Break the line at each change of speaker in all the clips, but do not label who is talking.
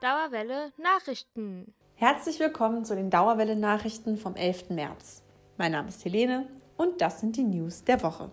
Dauerwelle Nachrichten.
Herzlich willkommen zu den Dauerwelle Nachrichten vom 11. März. Mein Name ist Helene und das sind die News der Woche.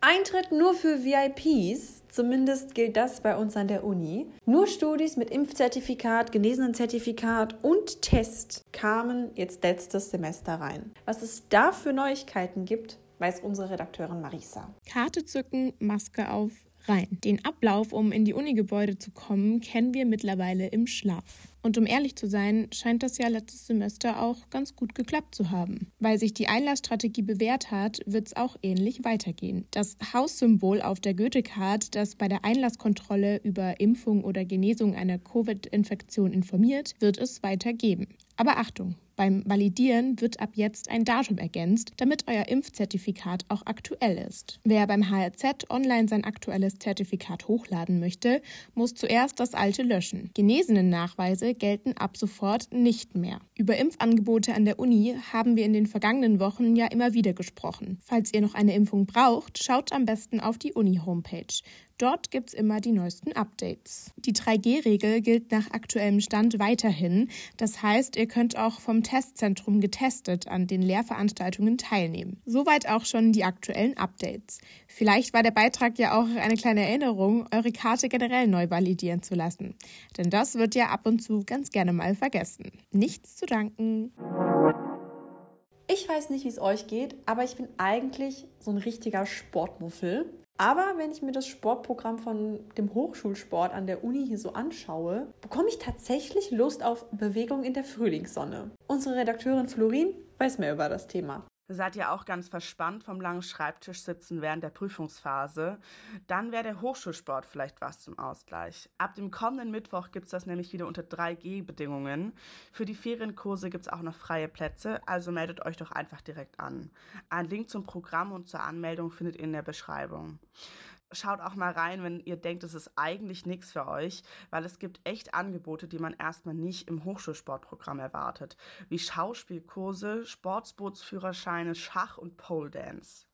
Eintritt nur für VIPs, zumindest gilt das bei uns an der Uni. Nur Studis mit Impfzertifikat, Genesenenzertifikat und Test kamen jetzt letztes Semester rein. Was es da für Neuigkeiten gibt, weiß unsere Redakteurin Marisa.
Karte zücken, Maske auf, rein. Den Ablauf, um in die Unigebäude zu kommen, kennen wir mittlerweile im Schlaf. Und um ehrlich zu sein, scheint das ja letztes Semester auch ganz gut geklappt zu haben. Weil sich die Einlassstrategie bewährt hat, wird es auch ähnlich weitergehen. Das Haussymbol auf der Goethe-Card, das bei der Einlasskontrolle über Impfung oder Genesung einer Covid-Infektion informiert, wird es weitergeben. Aber Achtung, beim Validieren wird ab jetzt ein Datum ergänzt, damit euer Impfzertifikat auch aktuell ist. Wer beim HRZ online sein aktuelles Zertifikat hochladen möchte, muss zuerst das alte löschen. Genesenen Nachweise gelten ab sofort nicht mehr. Über Impfangebote an der Uni haben wir in den vergangenen Wochen ja immer wieder gesprochen. Falls ihr noch eine Impfung braucht, schaut am besten auf die Uni-Homepage. Dort gibt es immer die neuesten Updates. Die 3G-Regel gilt nach aktuellem Stand weiterhin. Das heißt, ihr könnt auch vom Testzentrum getestet an den Lehrveranstaltungen teilnehmen. Soweit auch schon die aktuellen Updates. Vielleicht war der Beitrag ja auch eine kleine Erinnerung, eure Karte generell neu validieren zu lassen. Denn das wird ja ab und zu ganz gerne mal vergessen. Nichts zu danken.
Ich weiß nicht, wie es euch geht, aber ich bin eigentlich so ein richtiger Sportmuffel. Aber wenn ich mir das Sportprogramm von dem Hochschulsport an der Uni hier so anschaue, bekomme ich tatsächlich Lust auf Bewegung in der Frühlingssonne. Unsere Redakteurin Florin weiß mehr über das Thema.
Seid ihr auch ganz verspannt vom langen Schreibtisch sitzen während der Prüfungsphase? Dann wäre der Hochschulsport vielleicht was zum Ausgleich. Ab dem kommenden Mittwoch gibt es das nämlich wieder unter 3G-Bedingungen. Für die Ferienkurse gibt es auch noch freie Plätze, also meldet euch doch einfach direkt an. Ein Link zum Programm und zur Anmeldung findet ihr in der Beschreibung schaut auch mal rein, wenn ihr denkt, es ist eigentlich nichts für euch, weil es gibt echt Angebote, die man erstmal nicht im Hochschulsportprogramm erwartet, wie Schauspielkurse, Sportsbootsführerscheine, Schach und Pole Dance.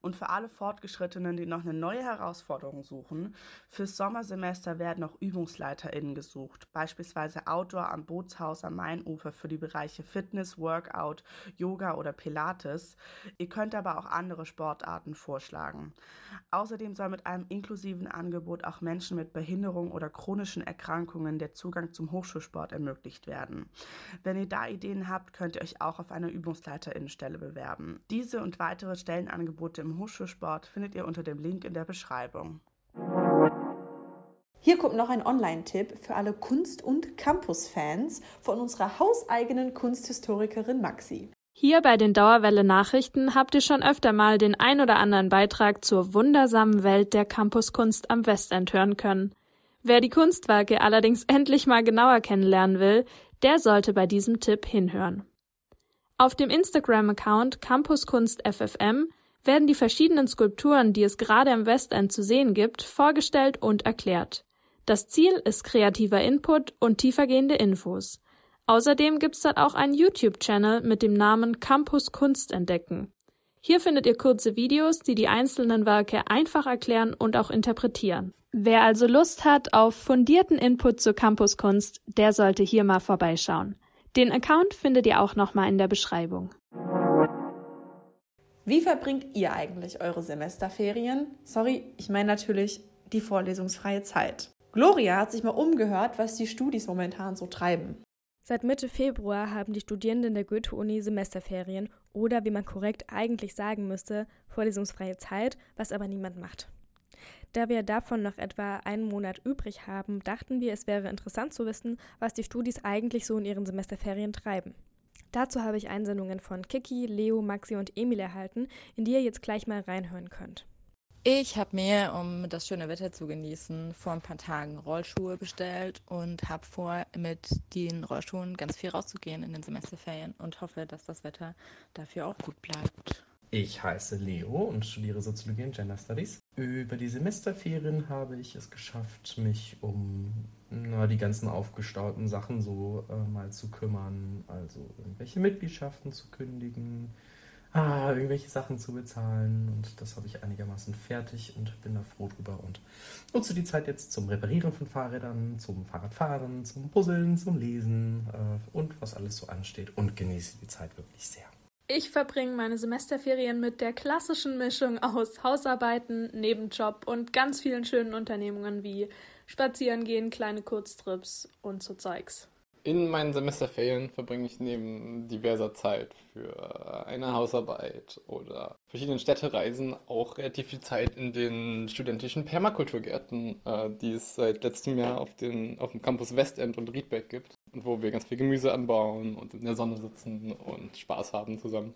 Und für alle Fortgeschrittenen, die noch eine neue Herausforderung suchen, fürs Sommersemester werden auch ÜbungsleiterInnen gesucht, beispielsweise Outdoor am Bootshaus am Mainufer für die Bereiche Fitness, Workout, Yoga oder Pilates. Ihr könnt aber auch andere Sportarten vorschlagen. Außerdem soll mit einem inklusiven Angebot auch Menschen mit Behinderung oder chronischen Erkrankungen der Zugang zum Hochschulsport ermöglicht werden. Wenn ihr da Ideen habt, könnt ihr euch auch auf eine Übungsleiterinnenstelle bewerben. Diese und weitere Stellenangebote im im Hochschulsport findet ihr unter dem Link in der Beschreibung.
Hier kommt noch ein Online-Tipp für alle Kunst- und Campus-Fans von unserer hauseigenen Kunsthistorikerin Maxi.
Hier bei den Dauerwelle Nachrichten habt ihr schon öfter mal den ein oder anderen Beitrag zur wundersamen Welt der Campuskunst am Westend hören können. Wer die Kunstwerke allerdings endlich mal genauer kennenlernen will, der sollte bei diesem Tipp hinhören. Auf dem Instagram-Account CampuskunstFFM werden die verschiedenen Skulpturen, die es gerade im Westend zu sehen gibt, vorgestellt und erklärt. Das Ziel ist kreativer Input und tiefergehende Infos. Außerdem gibt's dort auch einen YouTube-Channel mit dem Namen Campus Kunst entdecken. Hier findet ihr kurze Videos, die die einzelnen Werke einfach erklären und auch interpretieren. Wer also Lust hat auf fundierten Input zur Campuskunst, der sollte hier mal vorbeischauen. Den Account findet ihr auch nochmal in der Beschreibung.
Wie verbringt ihr eigentlich eure Semesterferien? Sorry, ich meine natürlich die vorlesungsfreie Zeit. Gloria hat sich mal umgehört, was die Studis momentan so treiben.
Seit Mitte Februar haben die Studierenden der Goethe-Uni Semesterferien oder, wie man korrekt eigentlich sagen müsste, vorlesungsfreie Zeit, was aber niemand macht. Da wir davon noch etwa einen Monat übrig haben, dachten wir, es wäre interessant zu wissen, was die Studis eigentlich so in ihren Semesterferien treiben. Dazu habe ich Einsendungen von Kiki, Leo, Maxi und Emil erhalten, in die ihr jetzt gleich mal reinhören könnt.
Ich habe mir, um das schöne Wetter zu genießen, vor ein paar Tagen Rollschuhe bestellt und habe vor, mit den Rollschuhen ganz viel rauszugehen in den Semesterferien und hoffe, dass das Wetter dafür auch gut bleibt.
Ich heiße Leo und studiere Soziologie und Gender Studies. Über die Semesterferien habe ich es geschafft, mich um na, die ganzen aufgestauten Sachen so äh, mal zu kümmern. Also irgendwelche Mitgliedschaften zu kündigen, ah, irgendwelche Sachen zu bezahlen. Und das habe ich einigermaßen fertig und bin da froh drüber. Und nutze die Zeit jetzt zum Reparieren von Fahrrädern, zum Fahrradfahren, zum Puzzeln, zum Lesen äh, und was alles so ansteht. Und genieße die Zeit wirklich sehr.
Ich verbringe meine Semesterferien mit der klassischen Mischung aus Hausarbeiten, Nebenjob und ganz vielen schönen Unternehmungen wie Spazieren gehen, kleine Kurztrips und so Zeugs.
In meinen Semesterferien verbringe ich neben diverser Zeit für eine Hausarbeit oder verschiedenen Städtereisen auch relativ viel Zeit in den studentischen Permakulturgärten, äh, die es seit letztem Jahr auf, den, auf dem Campus Westend und Riedberg gibt und wo wir ganz viel Gemüse anbauen und in der Sonne sitzen und Spaß haben zusammen.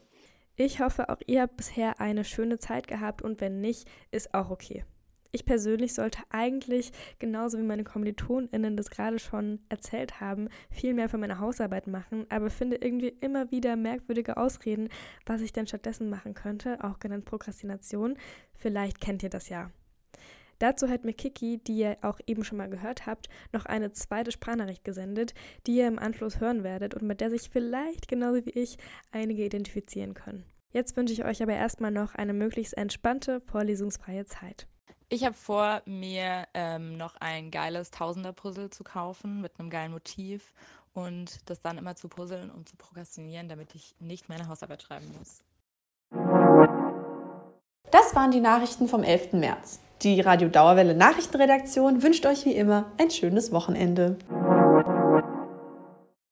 Ich hoffe, auch ihr habt bisher eine schöne Zeit gehabt und wenn nicht, ist auch okay. Ich persönlich sollte eigentlich, genauso wie meine KommilitonInnen das gerade schon erzählt haben, viel mehr für meine Hausarbeit machen, aber finde irgendwie immer wieder merkwürdige Ausreden, was ich denn stattdessen machen könnte, auch genannt Prokrastination. Vielleicht kennt ihr das ja. Dazu hat mir Kiki, die ihr auch eben schon mal gehört habt, noch eine zweite Sprachnachricht gesendet, die ihr im Anschluss hören werdet und mit der sich vielleicht genauso wie ich einige identifizieren können. Jetzt wünsche ich euch aber erstmal noch eine möglichst entspannte, vorlesungsfreie Zeit.
Ich habe vor, mir ähm, noch ein geiles Tausender-Puzzle zu kaufen mit einem geilen Motiv und das dann immer zu puzzeln und zu prokrastinieren, damit ich nicht meine Hausarbeit schreiben muss.
Das waren die Nachrichten vom 11. März. Die Radio Dauerwelle Nachrichtenredaktion wünscht euch wie immer ein schönes Wochenende.